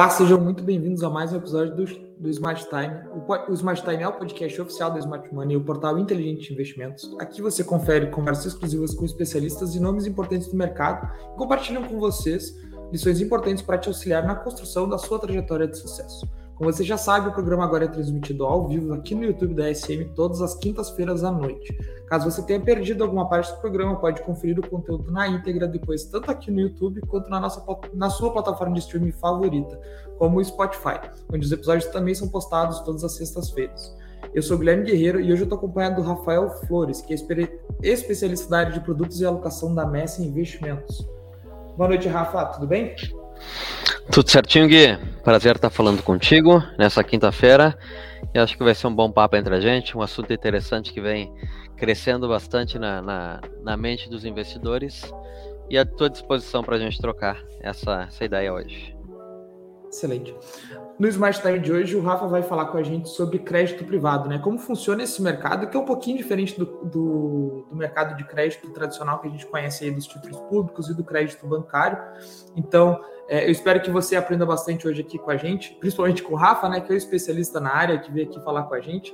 Olá, sejam muito bem-vindos a mais um episódio do, do Smart Time. O, o, Smart Time é o podcast oficial da Smart Money, o portal inteligente de investimentos. Aqui você confere conversas exclusivas com especialistas e nomes importantes do mercado e compartilham com vocês lições importantes para te auxiliar na construção da sua trajetória de sucesso. Como você já sabe, o programa agora é transmitido ao vivo aqui no YouTube da SM todas as quintas-feiras à noite. Caso você tenha perdido alguma parte do programa, pode conferir o conteúdo na íntegra depois, tanto aqui no YouTube quanto na, nossa, na sua plataforma de streaming favorita, como o Spotify, onde os episódios também são postados todas as sextas-feiras. Eu sou Guilherme Guerreiro e hoje eu estou acompanhado do Rafael Flores, que é especialista da área de produtos e alocação da Messi Investimentos. Boa noite, Rafa, tudo bem? Tudo certinho, Gui. Prazer estar falando contigo nessa quinta-feira. E acho que vai ser um bom papo entre a gente, um assunto interessante que vem crescendo bastante na, na, na mente dos investidores. E à tua disposição para a gente trocar essa, essa ideia hoje. Excelente. No Smart Time de hoje, o Rafa vai falar com a gente sobre crédito privado, né? Como funciona esse mercado, que é um pouquinho diferente do, do, do, mercado de crédito tradicional que a gente conhece aí dos títulos públicos e do crédito bancário. Então, é, eu espero que você aprenda bastante hoje aqui com a gente, principalmente com o Rafa, né? Que é o especialista na área, que veio aqui falar com a gente.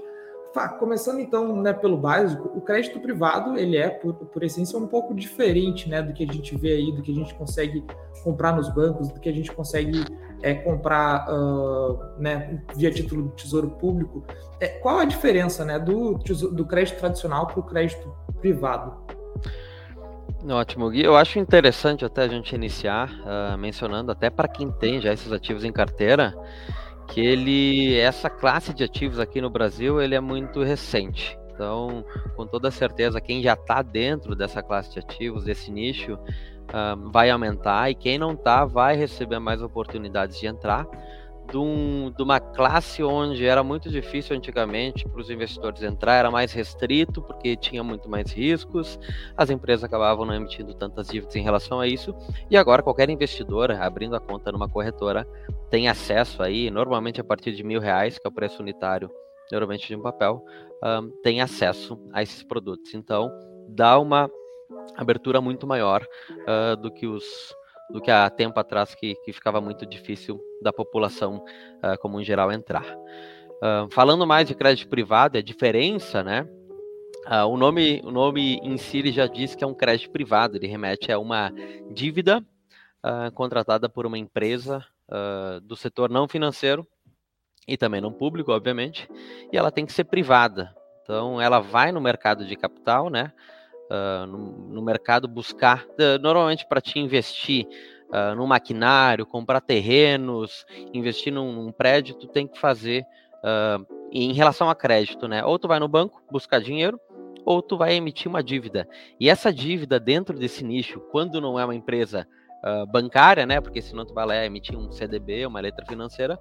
Começando então né, pelo básico, o crédito privado ele é, por, por essência, um pouco diferente né, do que a gente vê aí, do que a gente consegue comprar nos bancos, do que a gente consegue é, comprar uh, né, via título do Tesouro Público. É, qual a diferença né, do, do crédito tradicional para o crédito privado? Ótimo, Gui. Eu acho interessante até a gente iniciar uh, mencionando, até para quem tem já esses ativos em carteira, que ele essa classe de ativos aqui no Brasil ele é muito recente. Então, com toda certeza, quem já está dentro dessa classe de ativos, desse nicho, uh, vai aumentar e quem não está vai receber mais oportunidades de entrar de, um, de, uma classe onde era muito difícil antigamente para os investidores entrar, era mais restrito porque tinha muito mais riscos, as empresas acabavam não emitindo tantas dívidas em relação a isso, e agora qualquer investidor abrindo a conta numa corretora tem acesso aí, normalmente a partir de mil reais, que é o preço unitário normalmente de um papel, um, tem acesso a esses produtos. Então, dá uma abertura muito maior uh, do que os do que há tempo atrás que, que ficava muito difícil da população uh, como em geral entrar. Uh, falando mais de crédito privado, a diferença, né? Uh, o, nome, o nome em si já diz que é um crédito privado, ele remete a uma dívida contratada por uma empresa do setor não financeiro e também não público, obviamente, e ela tem que ser privada. Então, ela vai no mercado de capital, né? Uh, no, no, mercado buscar, uh, normalmente para te investir uh, no maquinário, comprar terrenos, investir num, num, prédio, tu tem que fazer em relação a crédito, né? Ou tu vai no banco buscar dinheiro, ou tu vai emitir uma dívida. E essa dívida dentro desse nicho, quando não é uma empresa bancária, né? Porque senão tu vai lá emitir um CDB, uma letra financeira,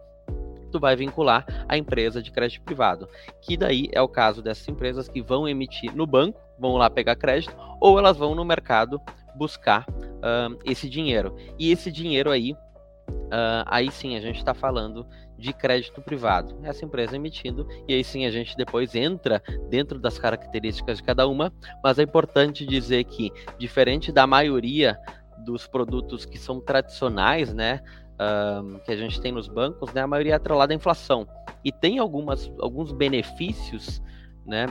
tu vai vincular a empresa de crédito privado, que daí é o caso dessas empresas que vão emitir no banco, vão lá pegar crédito, ou elas vão no mercado buscar uh, esse dinheiro. E esse dinheiro aí, uh, aí sim a gente está falando de crédito privado. Essa empresa emitindo, e aí sim a gente depois entra dentro das características de cada uma, mas é importante dizer que, diferente da maioria dos produtos que são tradicionais, né? um, que a gente tem nos bancos, né, a maioria é atrelada à inflação. E tem algumas, alguns benefícios né,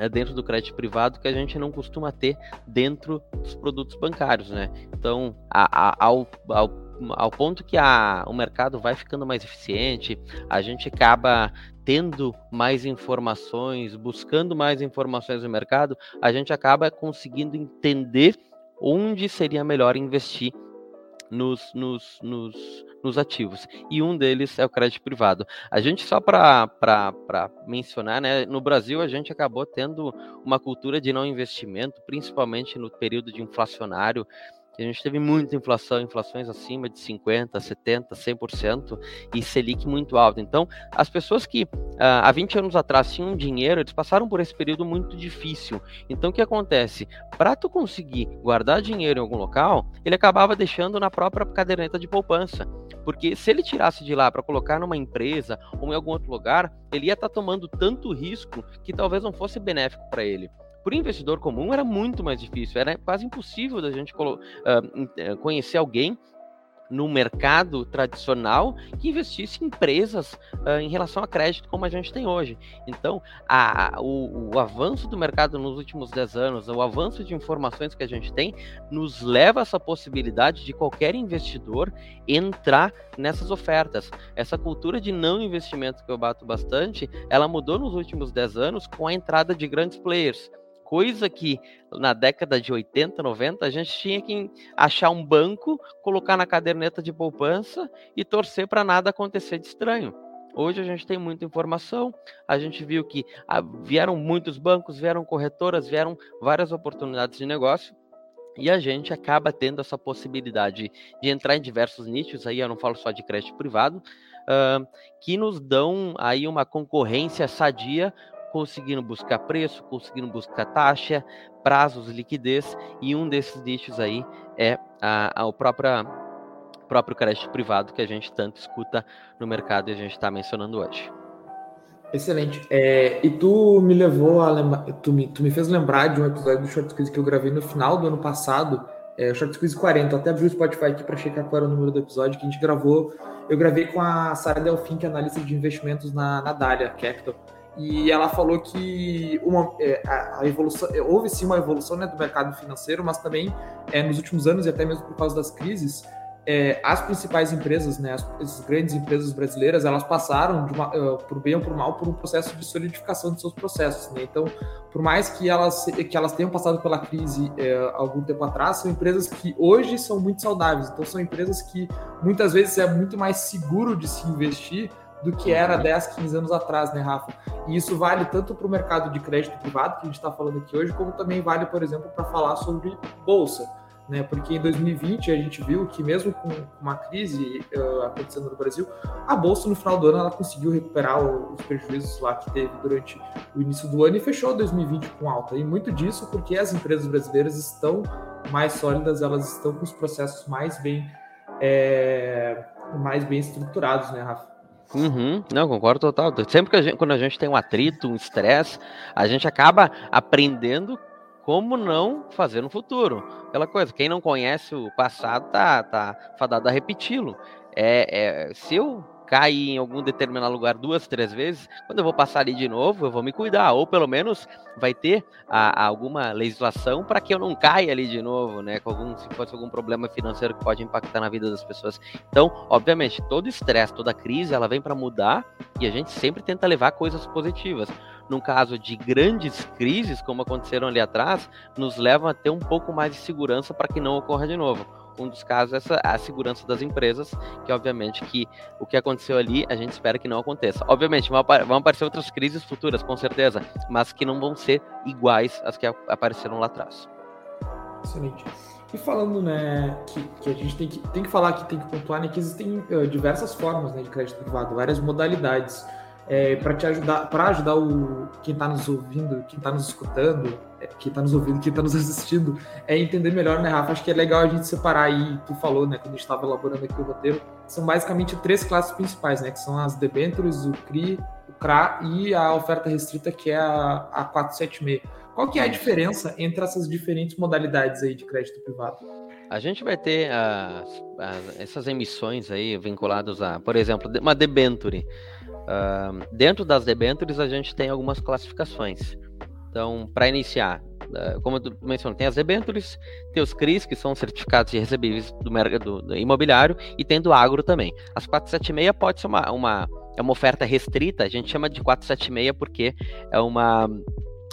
é, dentro do crédito privado que a gente não costuma ter dentro dos produtos bancários. Né? Então, a, a, ao, ao, ao ponto que a, o mercado vai ficando mais eficiente, a gente acaba tendo mais informações, buscando mais informações no mercado, a gente acaba conseguindo entender onde seria melhor investir nos, nos, nos, nos ativos. E um deles é o crédito privado. A gente, só para mencionar, né, no Brasil a gente acabou tendo uma cultura de não investimento, principalmente no período de inflacionário a gente teve muita inflação, inflações acima de 50%, 70%, 100% e Selic muito alto. Então, as pessoas que uh, há 20 anos atrás tinham dinheiro, eles passaram por esse período muito difícil. Então, o que acontece? Para tu conseguir guardar dinheiro em algum local, ele acabava deixando na própria caderneta de poupança. Porque se ele tirasse de lá para colocar numa empresa ou em algum outro lugar, ele ia estar tá tomando tanto risco que talvez não fosse benéfico para ele. Para o investidor comum era muito mais difícil, era quase impossível da gente uh, conhecer alguém no mercado tradicional que investisse em empresas uh, em relação a crédito como a gente tem hoje. Então, a, o, o, avanço do mercado nos últimos 10 anos, o avanço de informações que a gente tem, nos leva a essa possibilidade de qualquer investidor entrar nessas ofertas. Essa cultura de não investimento que eu bato bastante, ela mudou nos últimos 10 anos com a entrada de grandes players coisa que na década de 80, 90, a gente tinha que achar um banco, colocar na caderneta de poupança e torcer para nada acontecer de estranho. Hoje a gente tem muita informação, a gente viu que ah, vieram muitos bancos, vieram corretoras, vieram várias oportunidades de negócio e a gente acaba tendo essa possibilidade de entrar em diversos nichos, aí eu não falo só de crédito privado, uh, que nos dão aí uma concorrência sadia conseguindo buscar preço, conseguindo buscar taxa, prazos, liquidez, e um desses nichos aí é a, a, o próprio, crédito privado que a gente tanto escuta no mercado e a gente está mencionando hoje. Excelente. É, e tu me levou a tu me, tu me fez lembrar de um episódio do Short Squeeze que eu gravei no final do ano passado, é, o Short Squeeze 40. Eu até abri o Spotify aqui para checar qual era o número do episódio que a gente gravou. Eu gravei com a Sara Delfim, que é analista de investimentos na, na Dália Capital e ela falou que uma, é, a, evolução é, houve sim uma evolução né, do mercado financeiro, mas também é, nos últimos anos e até mesmo por causa das crises, é, as principais empresas, né, as, as, grandes empresas brasileiras, elas passaram uma, uh, por bem ou por mal por um processo de solidificação de seus processos. Né? Então, por mais que elas que elas tenham passado pela crise é, algum tempo atrás, são empresas que hoje são muito saudáveis. Então, são empresas que muitas vezes é muito mais seguro de se investir do que era 10, 15 anos atrás, né, Rafa? E isso vale tanto para o mercado de crédito privado, que a gente está falando aqui hoje, como também vale, por exemplo, para falar sobre bolsa. Né, porque em 2020 a gente viu que mesmo com uma crise uh, acontecendo no Brasil, a bolsa no final do ano ela conseguiu recuperar os prejuízos lá que teve durante o início do ano e fechou 2020 com alta. E muito disso porque as empresas brasileiras estão mais sólidas, elas estão com os processos mais bem é, mais bem estruturados, né, Rafa? Uhum, não, concordo total. Sempre que a gente, quando a gente tem um atrito, um estresse, a gente acaba aprendendo como não fazer no futuro. Aquela coisa, quem não conhece o passado tá, tá fadado a repeti-lo. É, é, se eu cair em algum determinado lugar duas, três vezes, quando eu vou passar ali de novo, eu vou me cuidar, ou pelo menos vai ter a, a alguma legislação para que eu não caia ali de novo, né? Com algum, se fosse algum problema financeiro que pode impactar na vida das pessoas. Então, obviamente, todo estresse, toda crise, ela vem para mudar e a gente sempre tenta levar coisas positivas. No caso de grandes crises, como aconteceram ali atrás, nos levam a ter um pouco mais de segurança para que não ocorra de novo um dos casos essa, a segurança das empresas, que obviamente que o que aconteceu ali, a gente espera que não aconteça. Obviamente, vão, vão aparecer outras crises futuras, com certeza, mas que não vão ser iguais às que apareceram lá atrás. Excelente. E falando, né, que, que a gente tem que, tem que falar que tem que pontuar, né, que existem uh, diversas formas né, de crédito privado, várias modalidades é, para te ajudar, para ajudar o quem está nos ouvindo, quem está nos escutando, é, quem está nos ouvindo, quem está nos assistindo, é entender melhor, né, Rafa? Acho que é legal a gente separar aí, tu falou, né, quando a gente estava elaborando aqui o roteiro, são basicamente três classes principais, né, que são as debentures, o CRI, o CRA e a oferta restrita, que é a, a 476. Qual que é a diferença entre essas diferentes modalidades aí de crédito privado? A gente vai ter as, as, essas emissões aí vinculadas a, por exemplo, uma debenture. Uh, dentro das debentures, a gente tem algumas classificações. Então, para iniciar, uh, como eu mencionei, tem as debentures, tem os CRIs, que são certificados de recebíveis do mercado do imobiliário, e tem do agro também. As 476 pode ser uma, uma, é uma oferta restrita, a gente chama de 476 porque é uma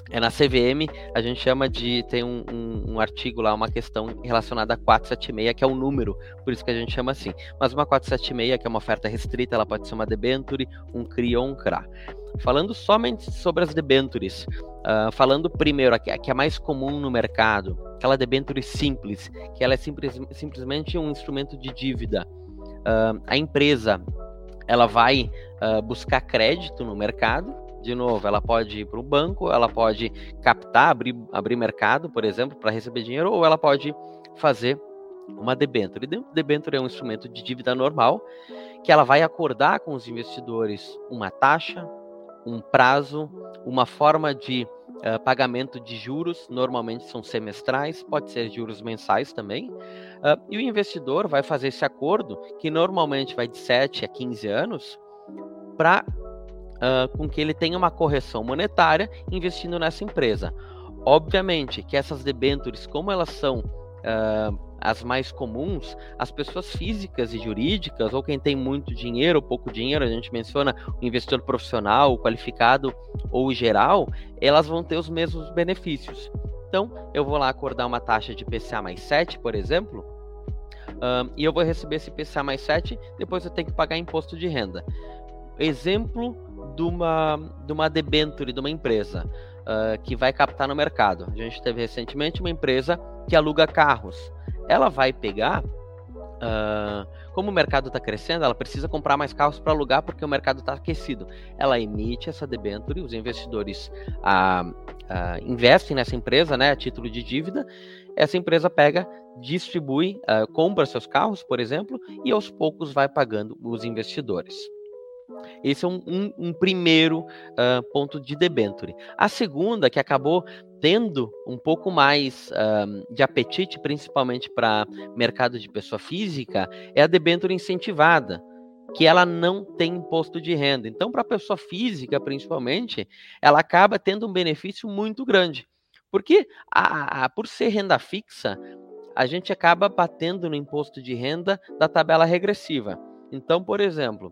é na CVM, a gente chama de. Tem um, um, um, artigo lá, uma questão relacionada a 476, que é um número, por isso que a gente chama assim. Mas uma 476, que é uma oferta restrita, ela pode ser uma debenture, um CRI ou um CRA. Falando somente sobre as debentures, uh, falando primeiro, a que, a que é mais comum no mercado, aquela debenture simples, que ela é simples, simplesmente um instrumento de dívida. Uh, a empresa ela vai uh, buscar crédito no mercado de novo, ela pode ir para o banco, ela pode captar, abrir, abrir mercado, por exemplo, para receber dinheiro, ou ela pode fazer uma debênture. Debênture é um instrumento de dívida normal que ela vai acordar com os investidores uma taxa, um prazo, uma forma de uh, pagamento de juros, normalmente são semestrais, pode ser juros mensais também, Uh, e o investidor vai fazer esse acordo, que normalmente vai de 7 a 15 anos, para uh, com que ele tenha uma correção monetária investindo nessa empresa. Obviamente que essas debêntures, como elas são uh, as mais comuns, as pessoas físicas e jurídicas, ou quem tem muito dinheiro ou pouco dinheiro, a gente menciona o investidor profissional, o qualificado ou geral, elas vão ter os mesmos benefícios. Então, eu vou lá acordar uma taxa de PCA mais 7, por exemplo, um, e eu vou receber esse PCA mais 7, depois eu tenho que pagar imposto de renda. Exemplo de uma, de uma debenture de uma empresa uh, que vai captar no mercado. A gente teve recentemente uma empresa que aluga carros. Ela vai pegar Uh, como o mercado está crescendo, ela precisa comprar mais carros para alugar porque o mercado está aquecido. Ela emite essa debenture, os investidores uh, investem nessa empresa, né, a título de dívida. Essa empresa pega, distribui, compra seus carros, por exemplo, e aos poucos vai pagando os investidores. Esse é um, um, um primeiro uh, ponto de debenture. A segunda, que acabou tendo um pouco mais uh, de apetite, principalmente para mercado de pessoa física, é a debenture incentivada, que ela não tem imposto de renda. Então, para a pessoa física, principalmente, ela acaba tendo um benefício muito grande. Porque, a, a, por ser renda fixa, a gente acaba batendo no imposto de renda da tabela regressiva. Então, por exemplo,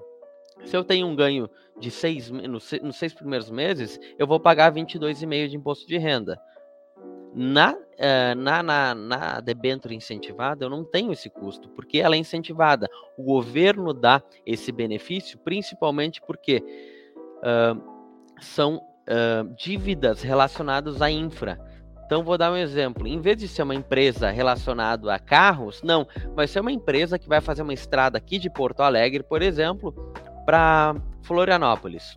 se eu tenho um ganho de seis, nos, seis primeiros meses, eu vou pagar 22,5% de imposto de renda. Na, uh, na, na, na debênture incentivada, eu não tenho esse custo, porque ela é incentivada. O governo dá esse benefício, principalmente porque uh, são uh, dívidas relacionadas à infra. Então, vou dar um exemplo. Em vez de ser uma empresa relacionada a carros, não, vai ser uma empresa que vai fazer uma estrada aqui de Porto Alegre, por exemplo, para Florianópolis.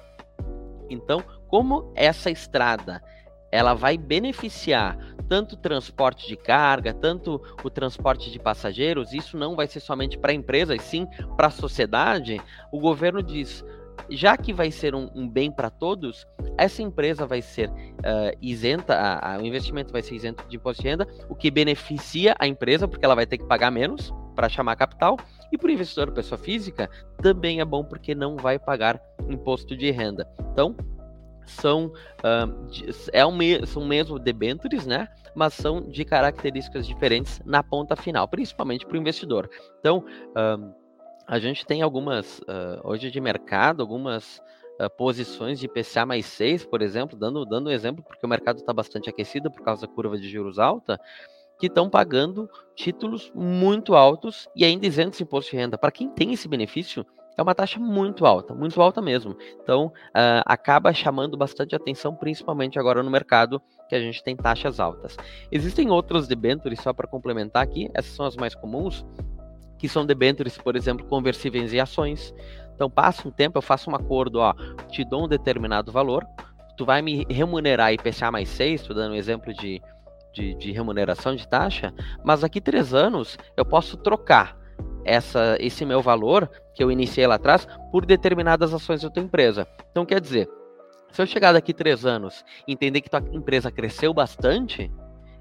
Então, como essa estrada ela vai beneficiar tanto o transporte de carga, tanto o transporte de passageiros, isso não vai ser somente para a empresa, e sim para a sociedade, o governo diz, já que vai ser um, um bem para todos, essa empresa vai ser uh, isenta, a, a, o investimento vai ser isento de imposto de renda, o que beneficia a empresa, porque ela vai ter que pagar menos para chamar capital, e para o investidor pessoa física também é bom porque não vai pagar imposto de renda. Então, são, uh, é um são mesmo debentures, né? Mas são de características diferentes na ponta final, principalmente para o investidor. Então, uh, a gente tem algumas, uh, hoje de mercado, algumas posições de IPCA mais 6, por exemplo, dando, dando um exemplo, porque o mercado está bastante aquecido por causa da curva de juros alta, que estão pagando títulos muito altos e ainda isentos de imposto de renda. Para quem tem esse benefício, é uma taxa muito alta, muito alta mesmo. Então, uh, acaba chamando bastante atenção, principalmente agora no mercado, que a gente tem taxas altas. Existem outros debentures, só para complementar aqui, essas são as mais comuns, que são debentures, por exemplo, conversíveis em ações. Então, passa um tempo, eu faço um acordo, ó, te dou um determinado valor, tu vai me remunerar IPCA mais 6, estou dando um exemplo de de, de remuneração de taxa, mas daqui três anos eu posso trocar essa, esse meu valor que eu iniciei lá atrás por determinadas ações da tua empresa. Então, quer dizer, se eu chegar daqui três anos e entender que tua empresa cresceu bastante,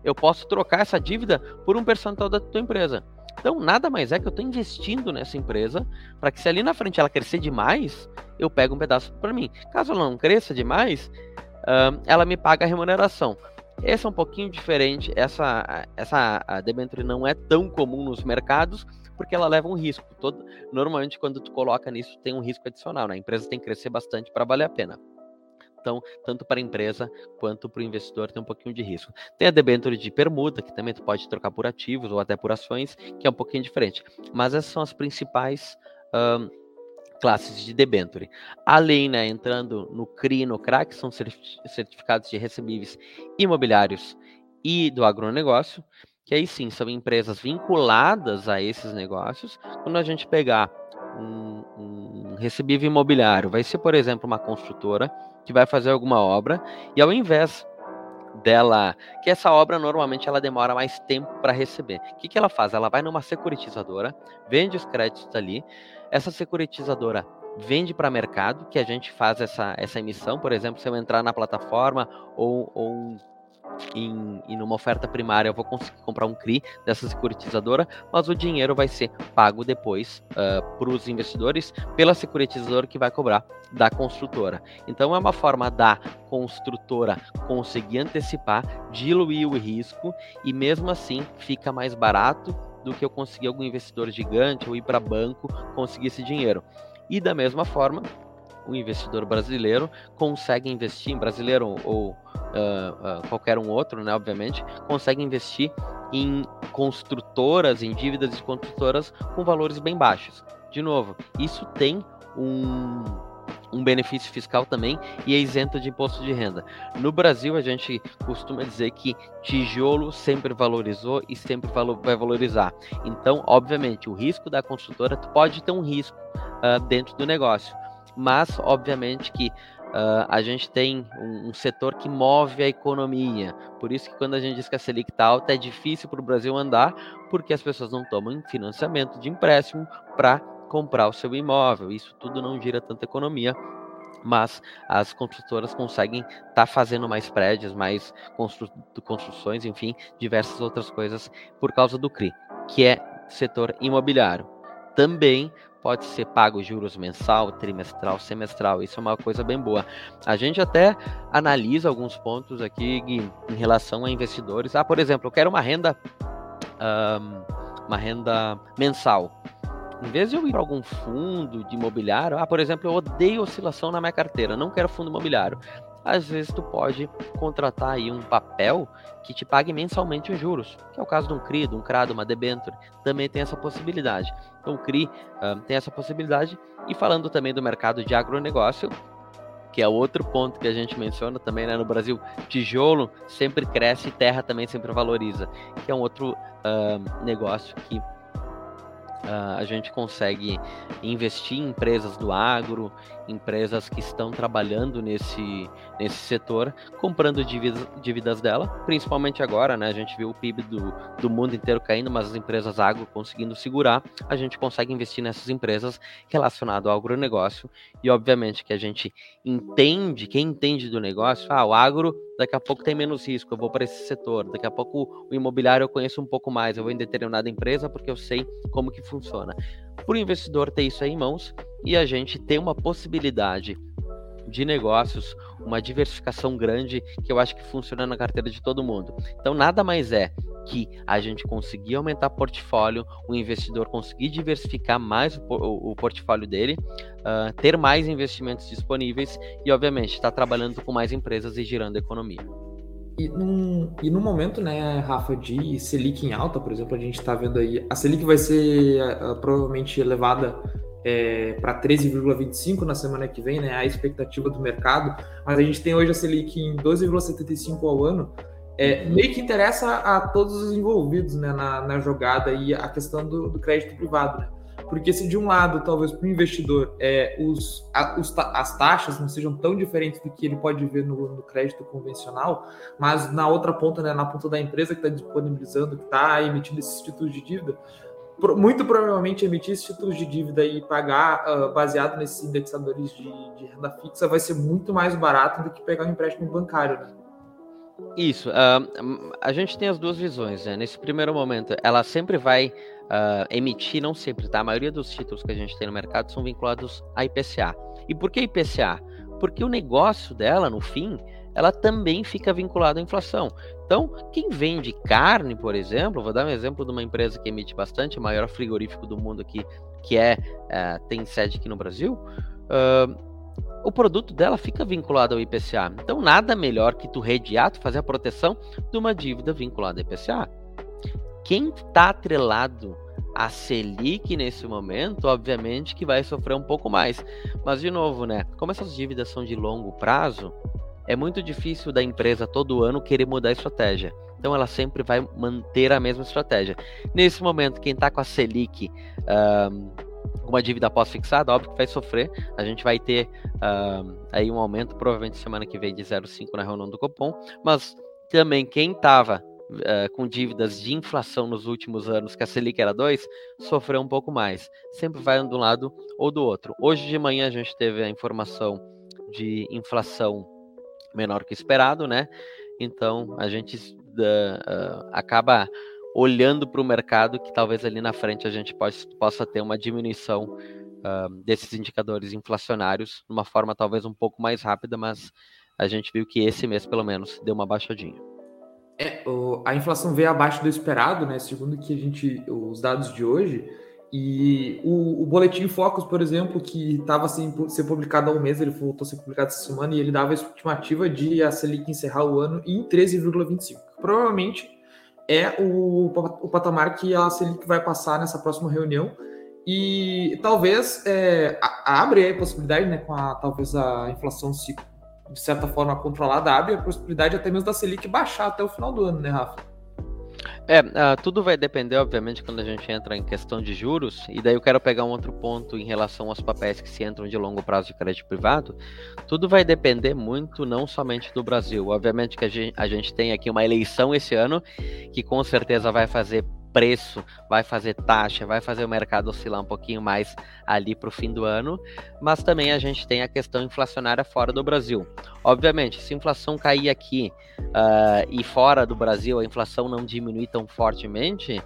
eu posso trocar essa dívida por um percentual da tua empresa. Então, nada mais é que eu estou investindo nessa empresa para que se ali na frente ela crescer demais, eu pego um pedaço para mim. Caso ela não cresça demais, ela me paga a remuneração. Essa é um pouquinho diferente. Essa, essa a debenture não é tão comum nos mercados porque ela leva um risco. Todo, normalmente, quando tu coloca nisso, tem um risco adicional. Né? A empresa tem que crescer bastante para valer a pena. Então, tanto para a empresa quanto para o investidor tem um pouquinho de risco. Tem a debenture de permuta, que também tu pode trocar por ativos ou até por ações, que é um pouquinho diferente. Mas essas são as principais classes de debenture. Além, né, entrando no CRI e no CRA, que são certificados de recebíveis imobiliários e do agronegócio, que aí sim são empresas vinculadas a esses negócios. Quando a gente pegar um, um recebível imobiliário, vai ser, por exemplo, uma construtora que vai fazer alguma obra e ao invés dela, que essa obra normalmente ela demora mais tempo para receber. O que, que ela faz? Ela vai numa securitizadora, vende os créditos ali, essa securitizadora vende para mercado, que a gente faz essa, essa emissão, por exemplo, se eu entrar na plataforma ou, ou em, em uma oferta primária eu vou conseguir comprar um CRI dessa securitizadora, mas o dinheiro vai ser pago depois uh, para os investidores pela securitizadora que vai cobrar da construtora. Então é uma forma da construtora conseguir antecipar, diluir o risco e mesmo assim fica mais barato do que eu conseguir algum investidor gigante ou ir para banco conseguir esse dinheiro. E da mesma forma, o investidor brasileiro consegue investir, em brasileiro ou uh, uh, qualquer um outro, né, obviamente, consegue investir em construtoras, em dívidas de construtoras com valores bem baixos. De novo, isso tem um, um benefício fiscal também e é isento de imposto de renda. No Brasil, a gente costuma dizer que tijolo sempre valorizou e sempre vai valorizar. Então, obviamente, o risco da construtora pode ter um risco uh, dentro do negócio mas obviamente que uh, a gente tem um, um, setor que move a economia. Por isso que quando a gente diz que a Selic está alta, é difícil para o Brasil andar, porque as pessoas não tomam financiamento de empréstimo para comprar o seu imóvel. Isso tudo não gira tanta economia, mas as construtoras conseguem estar tá fazendo mais prédios, mais constru construções, enfim, diversas outras coisas por causa do CRI, que é setor imobiliário. Também pode ser pago juros mensal, trimestral, semestral. Isso é uma coisa bem boa. A gente até analisa alguns pontos aqui em relação a investidores. Ah, por exemplo, eu quero uma renda, um, uma renda mensal. Em vez de eu ir para algum fundo de imobiliário, ah, por exemplo, eu odeio oscilação na minha carteira, não quero fundo imobiliário às vezes tu pode contratar aí um papel que te pague mensalmente os juros, que é o caso de um CRI, de um CRAD, uma debenture, também tem essa possibilidade. Então o CRI uh, tem essa possibilidade, e falando também do mercado de agronegócio, que é outro ponto que a gente menciona também, né, no Brasil, tijolo sempre cresce e terra também sempre valoriza, que é um outro uh, negócio que Uh, a gente consegue investir em empresas do agro, empresas que estão trabalhando nesse, nesse setor, comprando dívidas, dívidas dela, principalmente agora, né? A gente viu o PIB do, do mundo inteiro caindo, mas as empresas agro conseguindo segurar, a gente consegue investir nessas empresas relacionadas ao agronegócio e, obviamente, que a gente entende, quem entende do negócio, ah, o agro daqui a pouco tem menos risco, eu vou para esse setor, daqui a pouco o imobiliário eu conheço um pouco mais, eu vou em determinada empresa porque eu sei como que funciona. Por investidor ter isso aí em mãos e a gente ter uma possibilidade de negócios, uma diversificação grande que eu acho que funciona na carteira de todo mundo. Então nada mais é que a gente conseguir aumentar portfólio, o investidor conseguir diversificar mais o, o portfólio dele, uh, ter mais investimentos disponíveis e, obviamente, estar tá trabalhando com mais empresas e girando a economia. E num, e no momento, né, Rafa, de Selic em alta, por exemplo, a gente está vendo aí, a Selic vai ser uh, provavelmente elevada é, para 13,25 na semana que vem, né, a expectativa do mercado, mas a gente tem hoje a Selic em 12,75 ao ano, é, meio que interessa a todos os envolvidos né, na, na jogada e a questão do, do, crédito privado. Né? Porque se de um lado, talvez para o investidor, é, os, a, os, as taxas não sejam tão diferentes do que ele pode ver no, no crédito convencional, mas na outra ponta, né, na ponta da empresa que está disponibilizando, que está emitindo esses títulos de dívida, muito provavelmente emitir esses títulos de dívida e pagar uh, baseado nesses indexadores de, de, renda fixa vai ser muito mais barato do que pegar um empréstimo bancário. Né? Isso. Uh, a gente tem as duas visões, né? Nesse primeiro momento, ela sempre vai uh, emitir, não sempre, tá? A maioria dos títulos que a gente tem no mercado são vinculados a IPCA. E por que IPCA? Porque o negócio dela, no fim, ela também fica vinculada à inflação. Então, quem vende carne, por exemplo, vou dar um exemplo de uma empresa que emite bastante, o maior frigorífico do mundo aqui, que é, uh, tem sede aqui no Brasil. Uh, o produto dela fica vinculado ao IPCA. Então, nada melhor que tu redear, tu fazer a proteção de uma dívida vinculada ao IPCA. Quem está atrelado a Selic nesse momento, obviamente que vai sofrer um pouco mais. Mas, de novo, né? Como essas dívidas são de longo prazo, é muito difícil da empresa todo ano querer mudar a estratégia. Então ela sempre vai manter a mesma estratégia. Nesse momento, quem está com a Selic uma dívida pós-fixada, óbvio que vai sofrer. A gente vai ter uh, aí um aumento, provavelmente semana que vem, de 0,5 na reunião do Copom, mas também quem estava uh, ah, com dívidas de inflação nos últimos anos, que a Selic era 2, sofreu um pouco mais. Sempre vai de um lado ou do outro. Hoje de manhã a gente teve a informação de inflação menor que esperado, né? então a gente uh, acaba olhando para o mercado que talvez ali na frente a gente pode, possa ter uma diminuição uh, desses indicadores inflacionários de uma forma talvez um pouco mais rápida, mas a gente viu que esse mês pelo menos deu uma baixadinha. É, a inflação veio abaixo do esperado, né? Segundo que a gente, os dados de hoje, e o, o boletim Focus, por exemplo, que estava sem ser publicado há um mês, ele voltou a ser publicado essa semana e ele dava a estimativa de a Selic encerrar o ano em 13,25. Provavelmente é o, o patamar que a Selic vai passar nessa próxima reunião. E talvez é, abre a possibilidade, né, com a, talvez a inflação se de certa forma controlada, abre a possibilidade até mesmo da Selic baixar até o final do ano, né, Rafa? É, uh, tudo vai depender, obviamente, quando a gente entra em questão de juros, e daí eu quero pegar um outro ponto em relação aos papéis que se entram de longo prazo de crédito privado. Tudo vai depender muito, não somente do Brasil. Obviamente que a gente, a gente tem aqui uma eleição esse ano, que com certeza vai fazer preço, vai fazer taxa, vai fazer o mercado oscilar um pouquinho mais ali para o fim do ano, mas também a gente tem a questão inflacionária fora do Brasil. Obviamente, se a inflação cair aqui uh, e fora do Brasil a inflação não diminuir tão fortemente,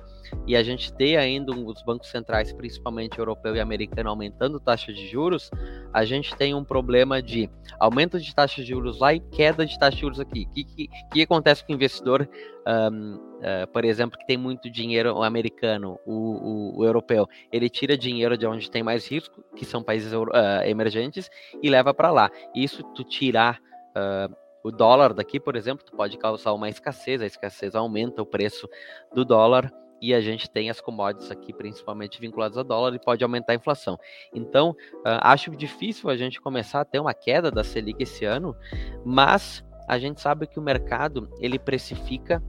e a gente ter ainda os bancos centrais, principalmente europeu e americano, aumentando taxa de juros, a gente tem um problema de aumento de taxa de juros lá e queda de taxa de juros aqui. O que, que, que, acontece com o investidor, um, uh, eh, por exemplo, que tem muito dinheiro o americano, o, o, o, europeu? Ele tira dinheiro de onde tem mais risco, que são países uh, emergentes, e leva para lá. Isso tu tirar. Uh, o dólar daqui, por exemplo, pode causar uma escassez, a escassez aumenta o preço do dólar e a gente tem as commodities aqui, principalmente vinculadas a dólar, e pode aumentar a inflação. Então, uh, acho difícil a gente começar a ter uma queda da Selic esse ano, mas a gente sabe que o mercado ele precifica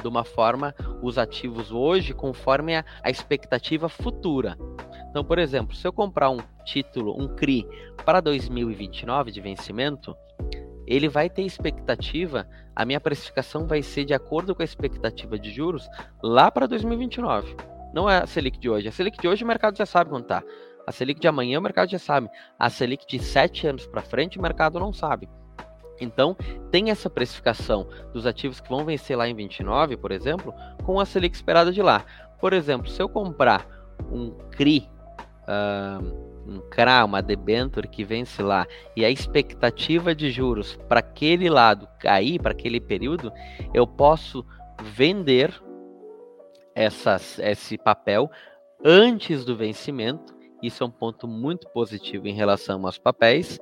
de uma forma os ativos hoje conforme a, a expectativa futura. Então, por exemplo, se eu comprar um título, um CRI para 2029 de vencimento, ele vai ter expectativa, a minha precificação vai ser de acordo com a expectativa de juros lá para 2029. Não é a Selic de hoje. A Selic de hoje o mercado já sabe quanto está. A Selic de amanhã o mercado já sabe. A Selic de sete anos para frente o mercado não sabe. Então, tem essa precificação dos ativos que vão vencer lá em 29, por exemplo, com a Selic esperada de lá. Por exemplo, se eu comprar um CRI uh, um CRA, uma debenture que vence lá, e a expectativa de juros para aquele lado cair, para aquele período, eu posso vender essas, esse papel antes do vencimento. Isso é um ponto muito positivo em relação aos papéis,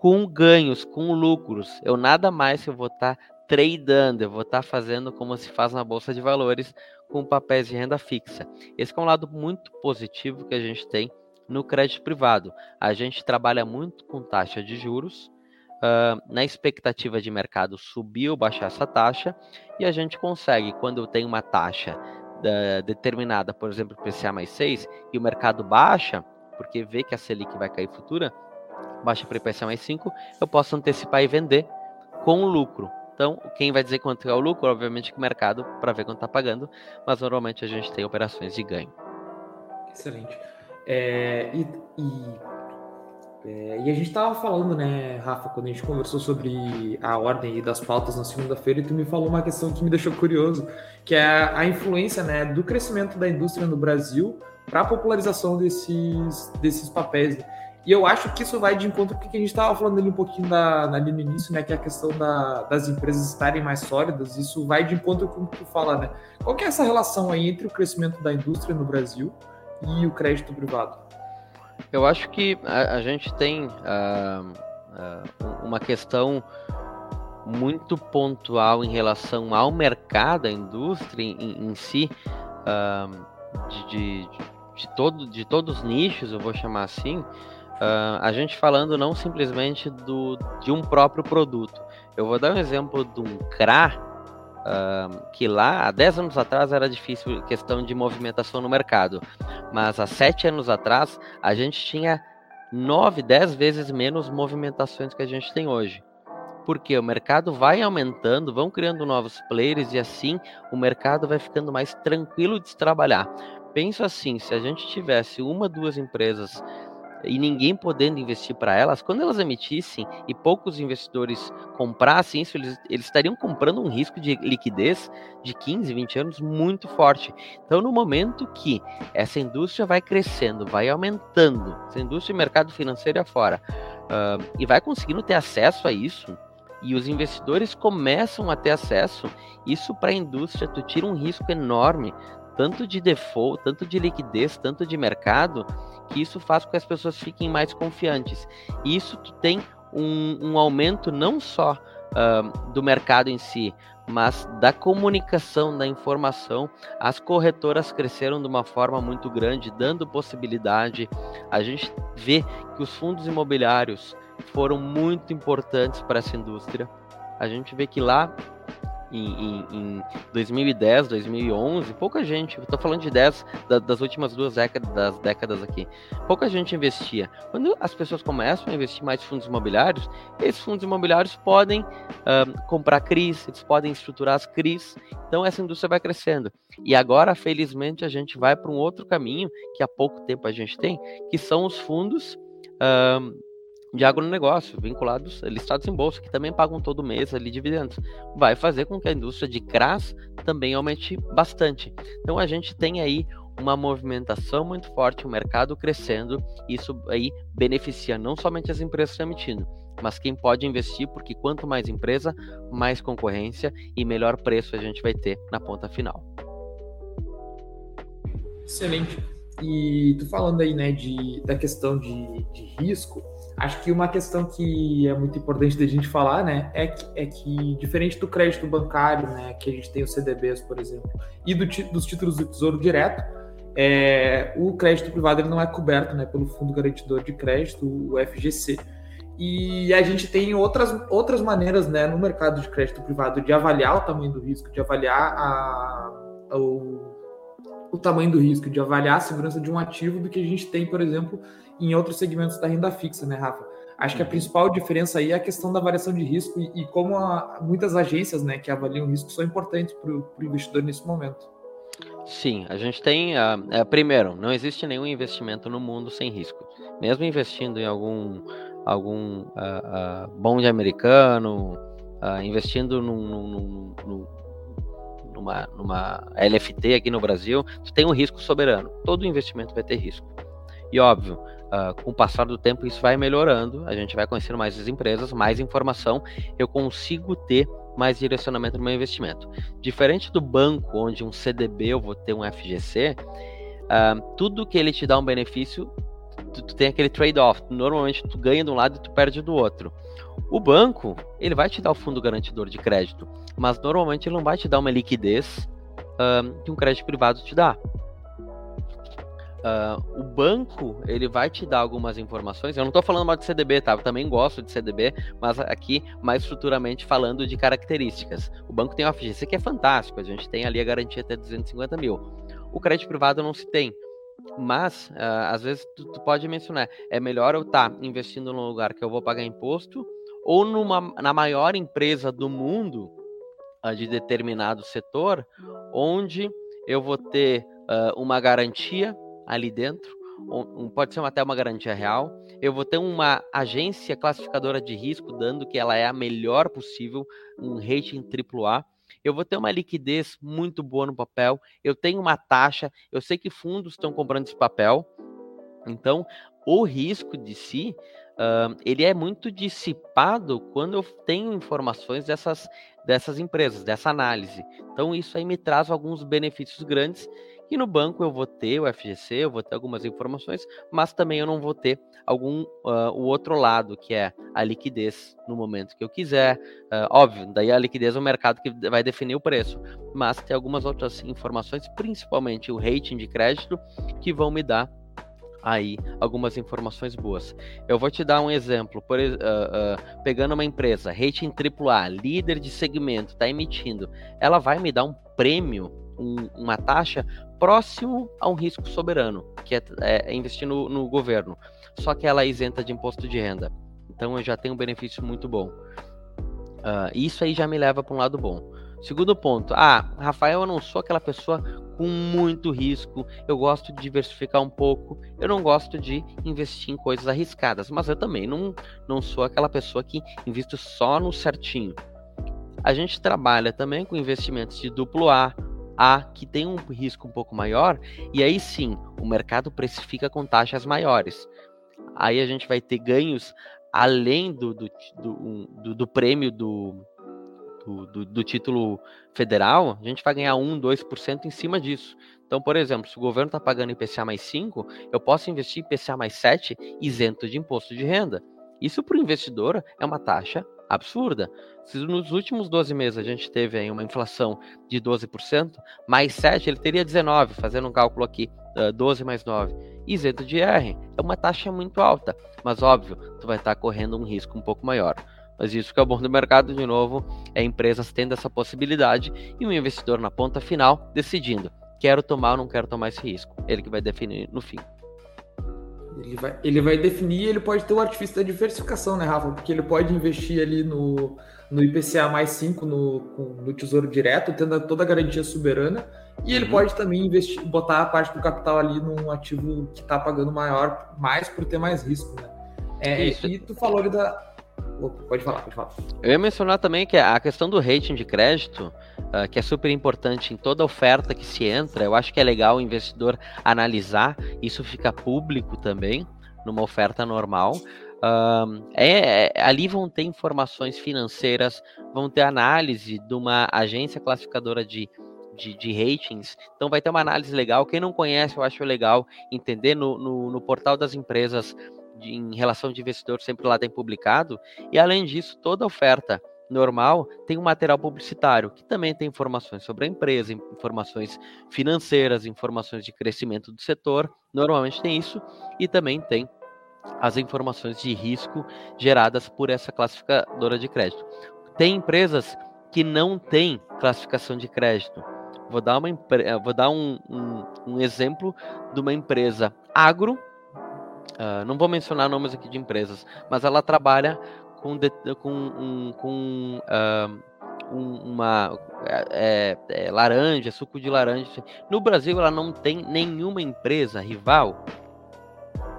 com ganhos, com lucros. Eu nada mais eu vou estar tá tradando, eu vou estar tá fazendo como se faz na bolsa de valores com papéis de renda fixa. Esse é um lado muito positivo que a gente tem no crédito privado. A gente trabalha muito com taxa de juros, uh, na expectativa de mercado subir ou baixar essa taxa, e a gente consegue, quando tem uma taxa uh, determinada, por exemplo, PCA mais 6, e o mercado baixa, porque vê que a Selic vai cair futura, baixa para IPCA mais 5, eu posso antecipar e vender com lucro. Então, quem vai dizer quanto é o lucro? Obviamente que o mercado, para ver quanto está pagando, mas normalmente a gente tem operações de ganho. Excelente. É, e, e, é, e, a gente estava falando, né, Rafa, quando a gente conversou sobre a ordem das pautas na segunda-feira, e tu me falou uma questão que me deixou curioso, que é a, influência né, do crescimento da indústria no Brasil para a popularização desses, desses papéis. E eu acho que isso vai de encontro com o que a gente estava falando ali um pouquinho da, ali no início, né? Que é a questão da, das empresas estarem mais sólidas. Isso vai de encontro com o que tu fala, né? Qual que é essa relação aí entre o crescimento da indústria no Brasil e o crédito privado? Eu acho que a, a gente tem uh, uh, uma questão muito pontual em relação ao mercado, à indústria em, em si, uh, de, de, de, todo, de todos os nichos, eu vou chamar assim, a gente falando não simplesmente do, de um próprio produto. Eu vou dar um exemplo de um CRA, Que lá, há 10 anos atrás, era difícil questão de movimentação no mercado. Mas há 7 anos atrás, a gente tinha 9, 10 vezes menos movimentações que a gente tem hoje. Porque o mercado vai aumentando, vão criando novos players e assim o mercado vai ficando mais tranquilo de se trabalhar. Penso assim, se a gente tivesse uma, duas empresas e ninguém podendo investir para elas, quando elas emitissem e poucos investidores comprassem isso, eles, eles estariam comprando um risco de liquidez de 15, 20 anos muito forte. Então, no momento que essa indústria vai crescendo, vai aumentando, essa indústria de mercado financeiro afora, uh, e vai conseguindo ter acesso a isso, e os investidores começam a ter acesso, isso para a indústria, tu tira um risco enorme, tanto de default, tanto de liquidez, tanto de mercado, que isso faz com que as pessoas fiquem mais confiantes. E isso tem um, um aumento não só uh, do mercado em si, mas da comunicação, da informação. As corretoras cresceram de uma forma muito grande, dando possibilidade. A gente vê que os fundos imobiliários foram muito importantes para essa indústria. A gente vê que lá em, em, em 2010, 2011, pouca gente, estou falando de 10 da, das últimas duas décadas, das décadas aqui, pouca gente investia. Quando as pessoas começam a investir mais fundos imobiliários, esses fundos imobiliários podem uh, comprar CRIs, eles podem estruturar as CRIs, então essa indústria vai crescendo. E agora, felizmente, a gente vai para um outro caminho que há pouco tempo a gente tem, que são os fundos uh, de agronegócio, vinculados, listados em bolsa, que também pagam todo mês ali dividendos. Vai fazer com que a indústria de CRAS também aumente bastante. Então a gente tem aí uma movimentação muito forte, o mercado crescendo, isso aí beneficia não somente as empresas emitindo, mas quem pode investir, porque quanto mais empresa, mais concorrência e melhor preço a gente vai ter na ponta final. Excelente. E tu falando aí, né, de, da questão de, de risco, Acho que uma questão que é muito importante da gente falar, né, é que, é que diferente do crédito bancário, né, que a gente tem os CDBs, por exemplo, e do, dos títulos do Tesouro Direto, é, o crédito privado ele não é coberto, né, pelo Fundo Garantidor de Crédito, o FGC. E a gente tem outras, outras maneiras, né, no mercado de crédito privado de avaliar o tamanho do risco, de avaliar a, o, o tamanho do risco, de avaliar a segurança de um ativo do que a gente tem, por exemplo, em outros segmentos da renda fixa, né, Rafa? Acho que a uhum. principal diferença aí é a questão da variação de risco e, e como a, muitas agências né, que avaliam o risco são importantes para o investidor nesse momento. Sim, a gente tem. Uh, primeiro, não existe nenhum investimento no mundo sem risco. Mesmo investindo em algum, algum uh, uh, bond americano, investindo num, num, num, numa, numa LFT aqui no Brasil, tu tem um risco soberano. Todo investimento vai ter risco. E óbvio, Uh, com o passar do tempo isso vai melhorando, a gente vai conhecendo mais as empresas, mais informação, eu consigo ter mais direcionamento no meu investimento. Diferente do banco, onde um CDB eu vou ter um FGC, uh, ah, tudo que ele te dá um benefício, tu, tu tem aquele trade-off. Normalmente tu ganha de um lado e tu perde do outro. O banco, ele vai te dar o fundo garantidor de crédito, mas normalmente ele não vai te dar uma liquidez que um crédito privado te dá. Uh, o banco ele vai te dar algumas informações. Eu não estou falando mal de CDB, tá? Eu também gosto de CDB, mas aqui mais estruturamente falando de características. O banco tem o FGC que é fantástico, a gente tem ali a garantia até 250 mil. O crédito privado não se tem. Mas, uh, às vezes, tu, tu, pode mencionar, é melhor eu estar tá investindo num lugar que eu vou pagar imposto ou numa, na maior empresa do mundo uh, de determinado setor, onde eu vou ter uma garantia ali dentro, um, pode ser até uma garantia real. Eu vou ter uma agência classificadora de risco dando que ela é a melhor possível, um rating AAA. Eu vou ter uma liquidez muito boa no papel. Eu tenho uma taxa. Eu sei que fundos estão comprando esse papel. Então, o risco de si, uh, ele é muito dissipado quando eu tenho informações dessas, dessas empresas, dessa análise. Então, isso aí me traz alguns benefícios grandes e no banco eu vou ter o FGC, eu vou ter algumas informações, mas também eu não vou ter algum uh, o outro lado, que é a liquidez no momento que eu quiser. Uh, óbvio, daí a liquidez é o mercado que vai definir o preço, mas tem algumas outras informações, principalmente o rating de crédito, que vão me dar aí algumas informações boas. Eu vou te dar um exemplo, por, uh, uh, pegando uma empresa, rating AAA, líder de segmento, está emitindo, ela vai me dar um prêmio, um, uma taxa próximo a um risco soberano, que é, é investir no, no, governo. Só que ela é isenta de imposto de renda. Então eu já tenho um benefício muito bom. Uh, isso aí já me leva para um lado bom. Segundo ponto, ah, Rafael, eu não sou aquela pessoa com muito risco. Eu gosto de diversificar um pouco. Eu não gosto de investir em coisas arriscadas, mas eu também não, não sou aquela pessoa que invisto só no certinho. A gente trabalha também com investimentos de duplo A, A que tem um risco um pouco maior, e aí sim, o mercado precifica com taxas maiores. Aí a gente vai ter ganhos além do, do, do, do, do prêmio do, do, do, do, título federal, a gente vai ganhar 1, 2% em cima disso. Então, por exemplo, se o governo está pagando IPCA mais 5, eu posso investir IPCA mais 7 isento de imposto de renda. Isso para o investidor é uma taxa absurda. Se nos últimos 12 meses a gente teve aí uma inflação de 12%, mais 7 ele teria 19, fazendo um cálculo aqui, 12 mais 9, isento de IR. É uma taxa muito alta, mas óbvio, tu vai estar correndo um risco um pouco maior. Mas isso que é o bom do mercado, de novo, é empresas tendo essa possibilidade e o investidor na ponta final decidindo, quero tomar ou não quero tomar esse risco. Ele que vai definir no fim. Ele vai, ele vai definir ele pode ter o artifício da diversificação, né, Rafa? Porque ele pode investir ali no, no IPCA mais 5 no, no Tesouro Direto, tendo toda a garantia soberana, e ele uhum. pode também investir, botar a parte do capital ali num ativo que está pagando maior, mais por ter mais risco, né? É, Isso. E tu falou ali da, Pode falar, pode falar. Eu ia mencionar também que a questão do rating de crédito, uh, que é super importante em toda oferta que se entra, eu acho que é legal o investidor analisar, isso fica público também, numa oferta normal. É, é, ali vão ter informações financeiras, vão ter análise de uma agência classificadora de, de, de, ratings. Então vai ter uma análise legal. Quem não conhece, eu acho legal entender no, no, no portal das empresas de, em relação de investidor sempre lá tem publicado. E além disso, toda oferta normal tem um material publicitário que também tem informações sobre a empresa, informações financeiras, informações de crescimento do setor. Normalmente tem isso e também tem as informações de risco geradas por essa classificadora de crédito. Tem empresas que não têm classificação de crédito. Vou dar, uma, vou dar um, um, um exemplo de uma empresa agro Uh, não vou mencionar nomes aqui de empresas, mas ela trabalha com, de, com, um, com uh, um, uma é, é, é, laranja, suco de laranja. No Brasil, ela não tem nenhuma empresa rival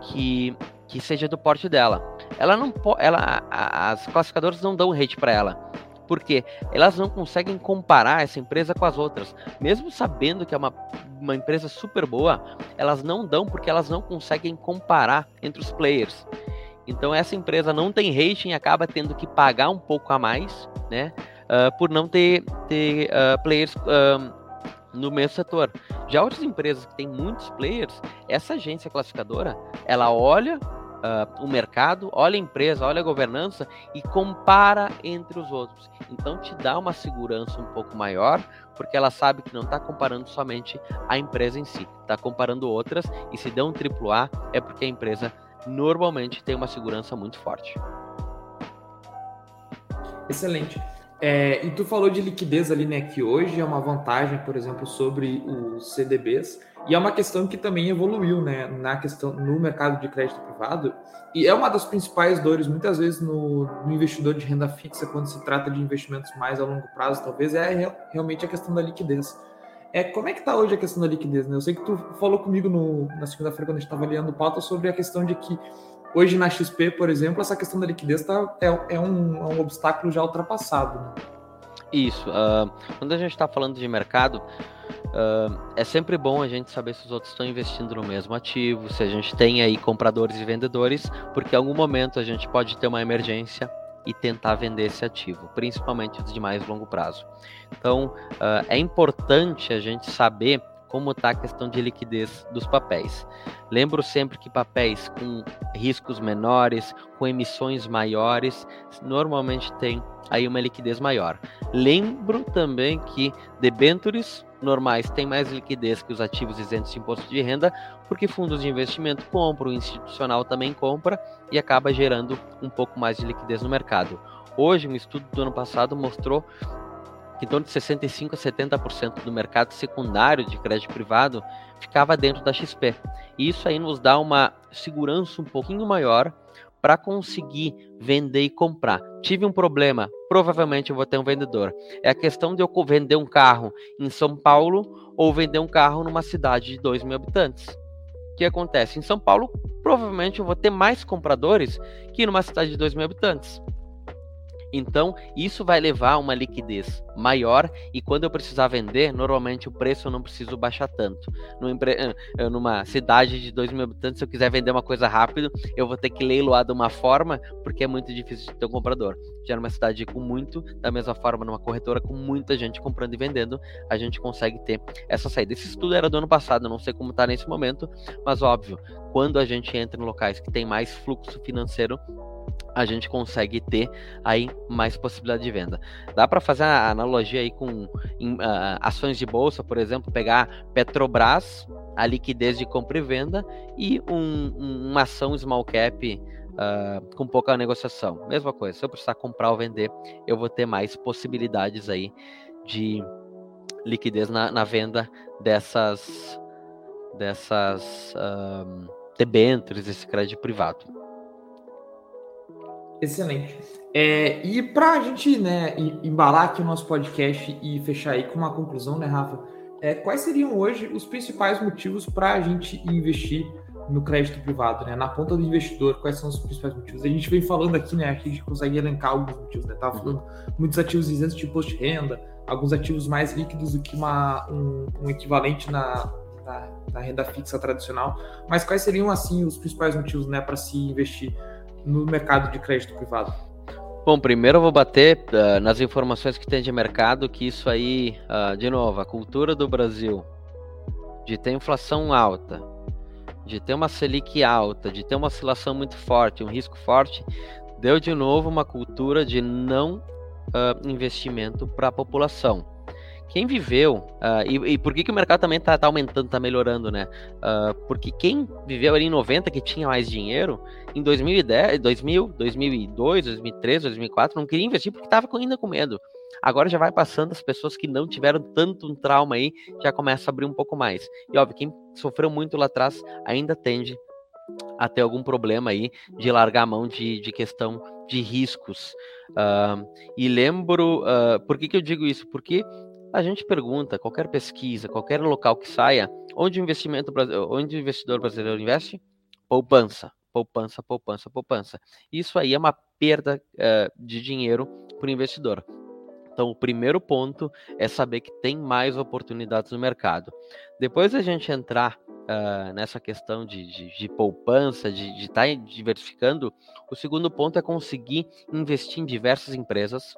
que, que seja do porte dela. Ela não ela as classificadoras não dão hate para ela porque elas não conseguem comparar essa empresa com as outras. Mesmo sabendo que é uma, uma empresa super boa, elas não dão porque elas não conseguem comparar entre os players. Então essa empresa não tem rating e acaba tendo que pagar um pouco a mais, né? Uh, por não ter, ter uh, players uh, no mesmo setor. Já outras empresas que têm muitos players, essa agência classificadora, ela olha uh, o mercado, olha a empresa, olha a governança e compara entre os outros. Então te dá uma segurança um pouco maior, porque ela sabe que não está comparando somente a empresa em si, está comparando outras e se deu um triplo A é porque a empresa normalmente tem uma segurança muito forte. Excelente. É, e tu falou de liquidez ali, né? Que hoje é uma vantagem, por exemplo, sobre os CDBs. E é uma questão que também evoluiu, né? Na questão no mercado de crédito privado. E é uma das principais dores, muitas vezes, no, no investidor de renda fixa, quando se trata de investimentos mais a longo prazo, talvez, é realmente a questão da liquidez. É, como é que está hoje a questão da liquidez? Né? Eu sei que tu falou comigo no, na segunda-feira, quando a gente estava lendo pauta, sobre a questão de que Hoje na XP, por exemplo, essa questão da liquidez tá, é, é, um, é um obstáculo já ultrapassado. Né? Isso. Uh, quando a gente está falando de mercado, uh, é sempre bom a gente saber se os outros estão investindo no mesmo ativo, se a gente tem aí compradores e vendedores, porque em algum momento a gente pode ter uma emergência e tentar vender esse ativo, principalmente os de mais longo prazo. Então, uh, é importante a gente saber como está a questão de liquidez dos papéis. Lembro sempre que papéis com riscos menores, com emissões maiores, normalmente tem aí uma liquidez maior. Lembro também que debentures normais têm mais liquidez que os ativos isentos de imposto de renda, porque fundos de investimento compram, o institucional também compra e acaba gerando um pouco mais de liquidez no mercado. Hoje, um estudo do ano passado mostrou que em torno de 65% a 70% do mercado secundário de crédito privado ficava dentro da XP. E isso aí nos dá uma segurança um pouquinho maior, para conseguir vender e comprar. Tive um problema, provavelmente eu vou ter um vendedor. É a questão de eu vender um carro em São Paulo ou vender um carro numa cidade de 2 mil habitantes. O que acontece? Em São Paulo, provavelmente eu vou ter mais compradores que numa cidade de 2 mil habitantes. Então, isso vai levar a uma liquidez maior e quando eu precisar vender, normalmente o preço eu não preciso baixar tanto. Numa cidade de 2 mil habitantes, se eu quiser vender uma coisa rápido, eu vou ter que leiloar de uma forma, porque é muito difícil de ter um comprador. Já numa cidade com muito, da mesma forma, numa corretora com muita gente comprando e vendendo, a gente consegue ter essa saída. Esse estudo era do ano passado, não sei como está nesse momento, mas óbvio, quando a gente entra em locais que tem mais fluxo financeiro, a gente consegue ter aí mais possibilidade de venda. Dá para fazer a analogia aí com em, uh, ações de bolsa, por exemplo, pegar Petrobras, a liquidez de compra e venda e um, um, uma ação small cap uh, com pouca negociação. Mesma coisa, se eu precisar comprar ou vender, eu vou ter mais possibilidades aí de liquidez na, na venda dessas dessas um, debêntures, esse crédito privado. Excelente. É, e para a gente né, embalar aqui o nosso podcast e fechar aí com uma conclusão, né, Rafa? É, quais seriam hoje os principais motivos para a gente investir no crédito privado, né? Na ponta do investidor, quais são os principais motivos? A gente vem falando aqui, né? Aqui a gente consegue elencar alguns motivos, né? Tava falando muitos ativos isentos de imposto de renda, alguns ativos mais líquidos do que uma, um, um equivalente na, na, na, renda fixa tradicional. Mas quais seriam, assim, os principais motivos, né, para se investir no mercado de crédito privado? Bom, primeiro eu vou bater uh, nas informações que tem de mercado, que isso aí, uh, de novo, a cultura do Brasil de ter inflação alta, de ter uma Selic alta, de ter uma oscilação muito forte, um risco forte, deu de novo uma cultura de não uh, investimento para a população quem viveu, uh, e, e, por que, que o mercado também está tá aumentando, está melhorando, né? Uh, porque quem viveu ali em 90, que tinha mais dinheiro, em 2010, 2000, 2002, 2003, 2004, não queria investir porque estava ainda com medo. Agora já vai passando, as pessoas que não tiveram tanto um trauma aí, já começa a abrir um pouco mais. E óbvio, quem sofreu muito lá atrás ainda tende a ter algum problema aí de largar a mão de, de questão de riscos. Uh, e lembro, por que, que eu digo isso? Porque a gente pergunta, qualquer pesquisa, qualquer local que saia, onde o investimento onde o investidor brasileiro investe? Poupança, poupança, poupança, poupança. Isso aí é uma perda uh, de dinheiro para o investidor. Então, o primeiro ponto é saber que tem mais oportunidades no mercado. Depois a gente entrar uh, nessa questão de, de, de poupança, de estar tá diversificando, o segundo ponto é conseguir investir em diversas empresas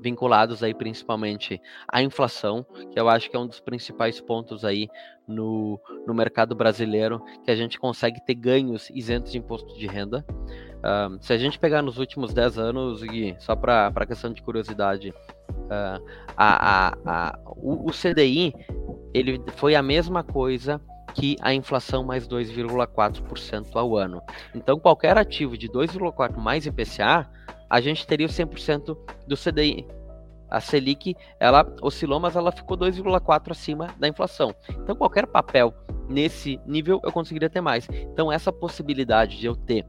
vinculados aí principalmente à inflação, que eu acho que é um dos principais pontos aí no, no mercado brasileiro, que a gente consegue ter ganhos isentos de imposto de renda. Uh, se a gente pegar nos últimos 10 anos, e só para questão de curiosidade, uh, a, a, a, o, o CDI ele foi a mesma coisa que a inflação mais 2,4% ao ano. Então, qualquer ativo de 2,4% mais IPCA a gente teria o 100% do CDI. A Selic, ela oscilou, mas ela ficou 2,4 acima da inflação. Então, qualquer papel nesse nível eu conseguiria ter mais. Então, essa possibilidade de eu ter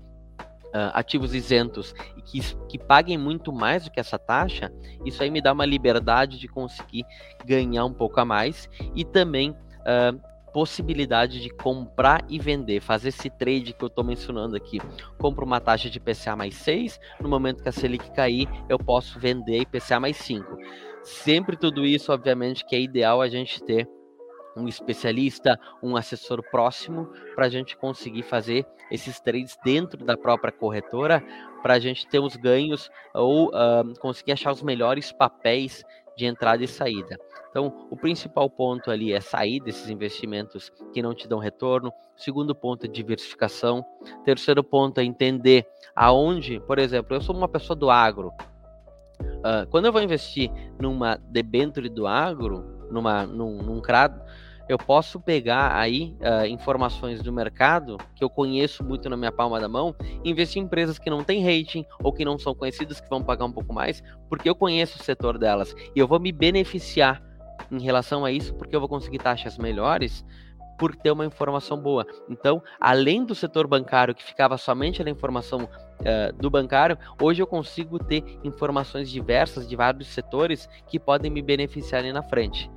uh, ativos isentos e que, que paguem muito mais do que essa taxa, isso aí me dá uma liberdade de conseguir ganhar um pouco a mais e também uh, possibilidade de comprar e vender, fazer esse trade que eu estou mencionando aqui. Compro uma taxa de PCA mais 6, no momento que a Selic cair, eu posso vender IPCA mais 5. Sempre tudo isso, obviamente, que é ideal a gente ter um especialista, um assessor próximo, para a gente conseguir fazer esses trades dentro da própria corretora, para a gente ter os ganhos ou uh, conseguir achar os melhores papéis de entrada e saída. Então, o principal ponto ali é sair desses investimentos que não te dão retorno. Segundo ponto é diversificação. Terceiro ponto é entender aonde, por exemplo, eu sou uma pessoa do agro. Uh, quando eu vou investir numa debenture do agro, numa, num, num eu posso pegar aí uh, informações do mercado que eu conheço muito na minha palma da mão e investir em empresas que não têm rating ou que não são conhecidas, que vão pagar um pouco mais, porque eu conheço o setor delas e eu vou me beneficiar em relação a isso, porque eu vou conseguir taxas melhores por ter uma informação boa. Então, além do setor bancário que ficava somente na informação uh, do bancário, hoje eu consigo ter informações diversas de vários setores que podem me beneficiar ali na frente.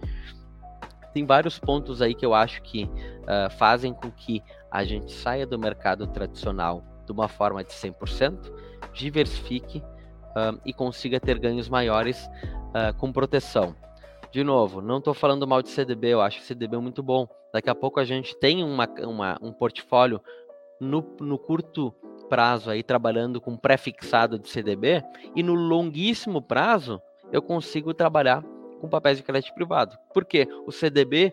Tem vários pontos aí que eu acho que uh, fazem com que a gente saia do mercado tradicional de uma forma de 100%, diversifique uh, e consiga ter ganhos maiores com proteção. De novo, não estou falando mal de CDB, eu acho o CDB muito bom. Daqui a pouco a gente tem uma, uma um portfólio no, no curto prazo aí trabalhando com pré-fixado de CDB e no longuíssimo prazo eu consigo trabalhar com papéis de crédito privado. Porque o CDB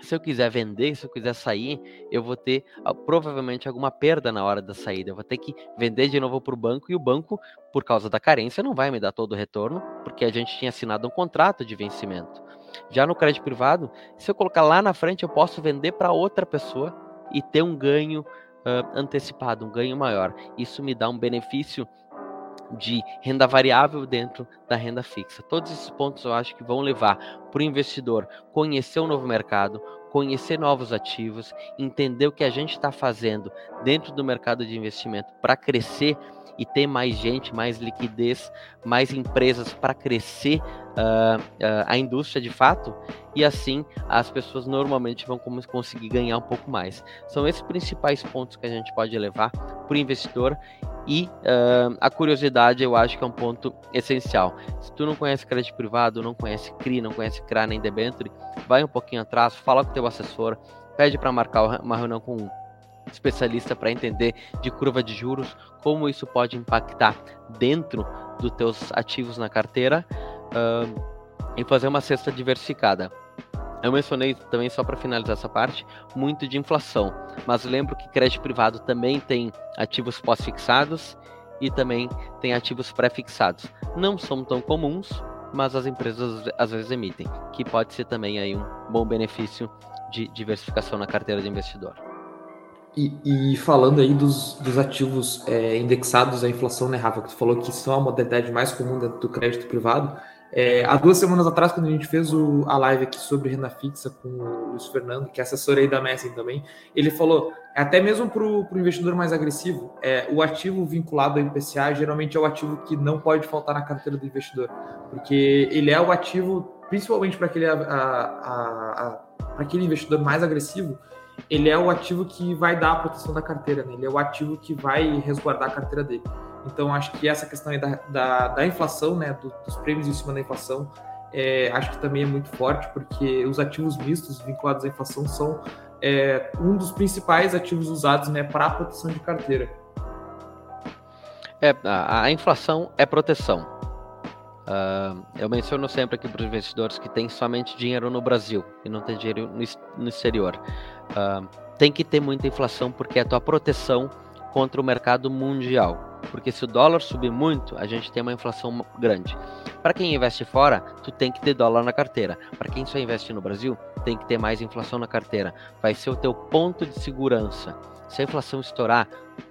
se eu quiser vender, se eu quiser sair, eu vou ter uh, provavelmente alguma perda na hora da saída. Eu vou ter que vender de novo para o banco e o banco, por causa da carência, não vai me dar todo o retorno, porque a gente tinha assinado um contrato de vencimento. Já no crédito privado, se eu colocar lá na frente, eu posso vender para outra pessoa e ter um ganho uh, antecipado, um ganho maior. Isso me dá um benefício de renda variável dentro da renda fixa. Todos esses pontos eu acho que vão levar para o investidor conhecer o um novo mercado, conhecer novos ativos, entender o que a gente está fazendo dentro do mercado de investimento para crescer e ter mais gente, mais liquidez, mais empresas para crescer uh, uh, a indústria de fato, e assim as pessoas normalmente vão conseguir ganhar um pouco mais. São esses principais pontos que a gente pode levar para o investidor e uh, a curiosidade eu acho que é um ponto essencial. Se tu não conhece crédito privado, não conhece CRI, não conhece CRA nem debenture, vai um pouquinho atrás, fala com o teu assessor, pede para marcar uma reunião com um especialista para entender de curva de juros, como isso pode impactar dentro dos teus ativos na carteira uh, e fazer uma cesta diversificada. Eu mencionei também, só para finalizar essa parte, muito de inflação, mas lembro que crédito privado também tem ativos pós-fixados e também tem ativos pré-fixados. Não são tão comuns, mas as empresas às vezes emitem, que pode ser também aí um bom benefício de diversificação na carteira de investidor. E, e, falando aí dos, dos ativos é, indexados à inflação, né, Rafa, que tu falou que são a modalidade mais comum dentro do crédito privado. É, há duas semanas atrás, quando a gente fez o, a live aqui sobre renda fixa com o Luiz Fernando, que é assessor aí da Messi também, ele falou, até mesmo para o investidor mais agressivo, é, o ativo vinculado ao IPCA geralmente é o ativo que não pode faltar na carteira do investidor, porque ele é o ativo, principalmente para aquele, aquele investidor mais agressivo, ele é o ativo que vai dar a proteção da carteira, né? ele é o ativo que vai resguardar a carteira dele. Então, acho que essa questão aí da, da, da inflação, né, do, dos prêmios em cima da inflação, é, acho que também é muito forte, porque os ativos mistos vinculados à inflação são é, um dos principais ativos usados né, para a proteção de carteira. É, a, a inflação é proteção. Uh, eu menciono sempre aqui para os investidores que tem somente dinheiro no Brasil e não tem dinheiro no, exterior. Uh, tem que ter muita inflação porque é a tua proteção contra o mercado mundial. Porque se o dólar subir muito, a gente tem uma inflação grande. Para quem investe fora, tu tem que ter dólar na carteira. Para quem só investe no Brasil, tem que ter mais inflação na carteira. Vai ser o teu ponto de segurança. Se a inflação estourar,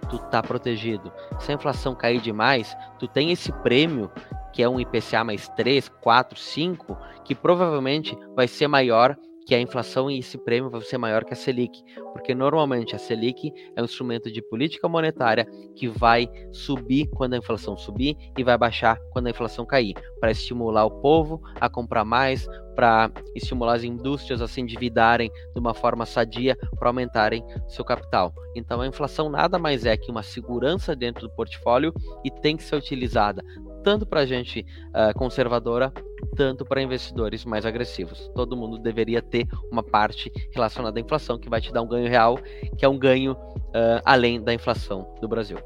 tu tá protegido. Se a inflação cair demais, tu tem esse prêmio que é um IPCA mais 3, 4, 5, que provavelmente vai ser maior que a inflação e esse prêmio vai ser maior que a Selic, porque normalmente a Selic é um instrumento de política monetária que vai subir quando a inflação subir e vai baixar quando a inflação cair, para estimular o povo a comprar mais, para estimular as indústrias a se endividarem de uma forma sadia para aumentarem seu capital. Então a inflação nada mais é que uma segurança dentro do portfólio e tem que ser utilizada tanto para gente uh, conservadora, tanto para investidores mais agressivos. Todo mundo deveria ter uma parte relacionada à inflação que vai te dar um ganho real, que é um ganho uh, além da inflação do Brasil.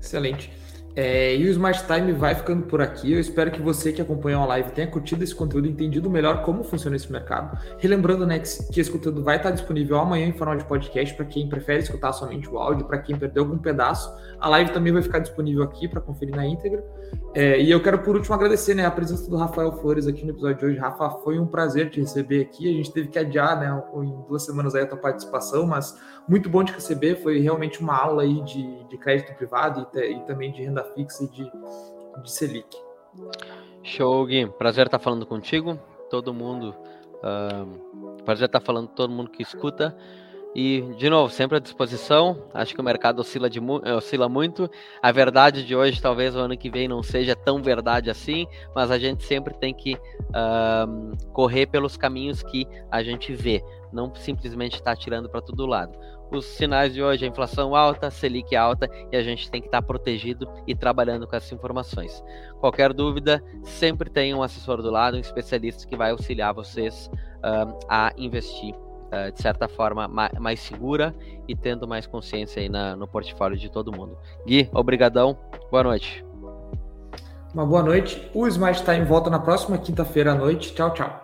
Excelente. É, e o Smart Time vai ficando por aqui. Eu espero que você que acompanhou a live tenha curtido esse conteúdo e entendido melhor como funciona esse mercado. Relembrando né, que, esse conteúdo vai estar disponível amanhã em forma de podcast para quem prefere escutar somente o áudio, para quem perdeu algum pedaço. A live também vai ficar disponível aqui para conferir na íntegra. É, e eu quero, por último, agradecer né, a presença do Rafael Flores aqui no episódio de hoje. Rafa, foi um prazer te receber aqui. A gente teve que adiar né, em duas semanas aí a tua participação, mas muito bom te receber. Foi realmente uma aula aí de, de crédito privado e, te, e também de renda fixa e de, de Selic. Show, Gui. Prazer estar falando contigo. Todo mundo Uh, prazer estar falando com todo mundo que escuta. E, de novo, sempre à disposição. Acho que o mercado oscila, de, oscila muito. A verdade de hoje, talvez o ano que vem não seja tão verdade assim, mas a gente sempre tem que uh, correr pelos caminhos que a gente vê, não simplesmente estar tá tirando para todo lado. Os sinais de hoje, a inflação alta, Selic alta, e a gente tem que estar tá protegido e trabalhando com essas informações. Qualquer dúvida, sempre tem um assessor do lado, um especialista que vai auxiliar vocês uh, a investir uh, de certa forma, ma mais segura e tendo mais consciência aí na, no portfólio de todo mundo. Gui, obrigadão, boa noite. Uma boa noite. O Smart Time volta na próxima quinta-feira à noite. Tchau, tchau.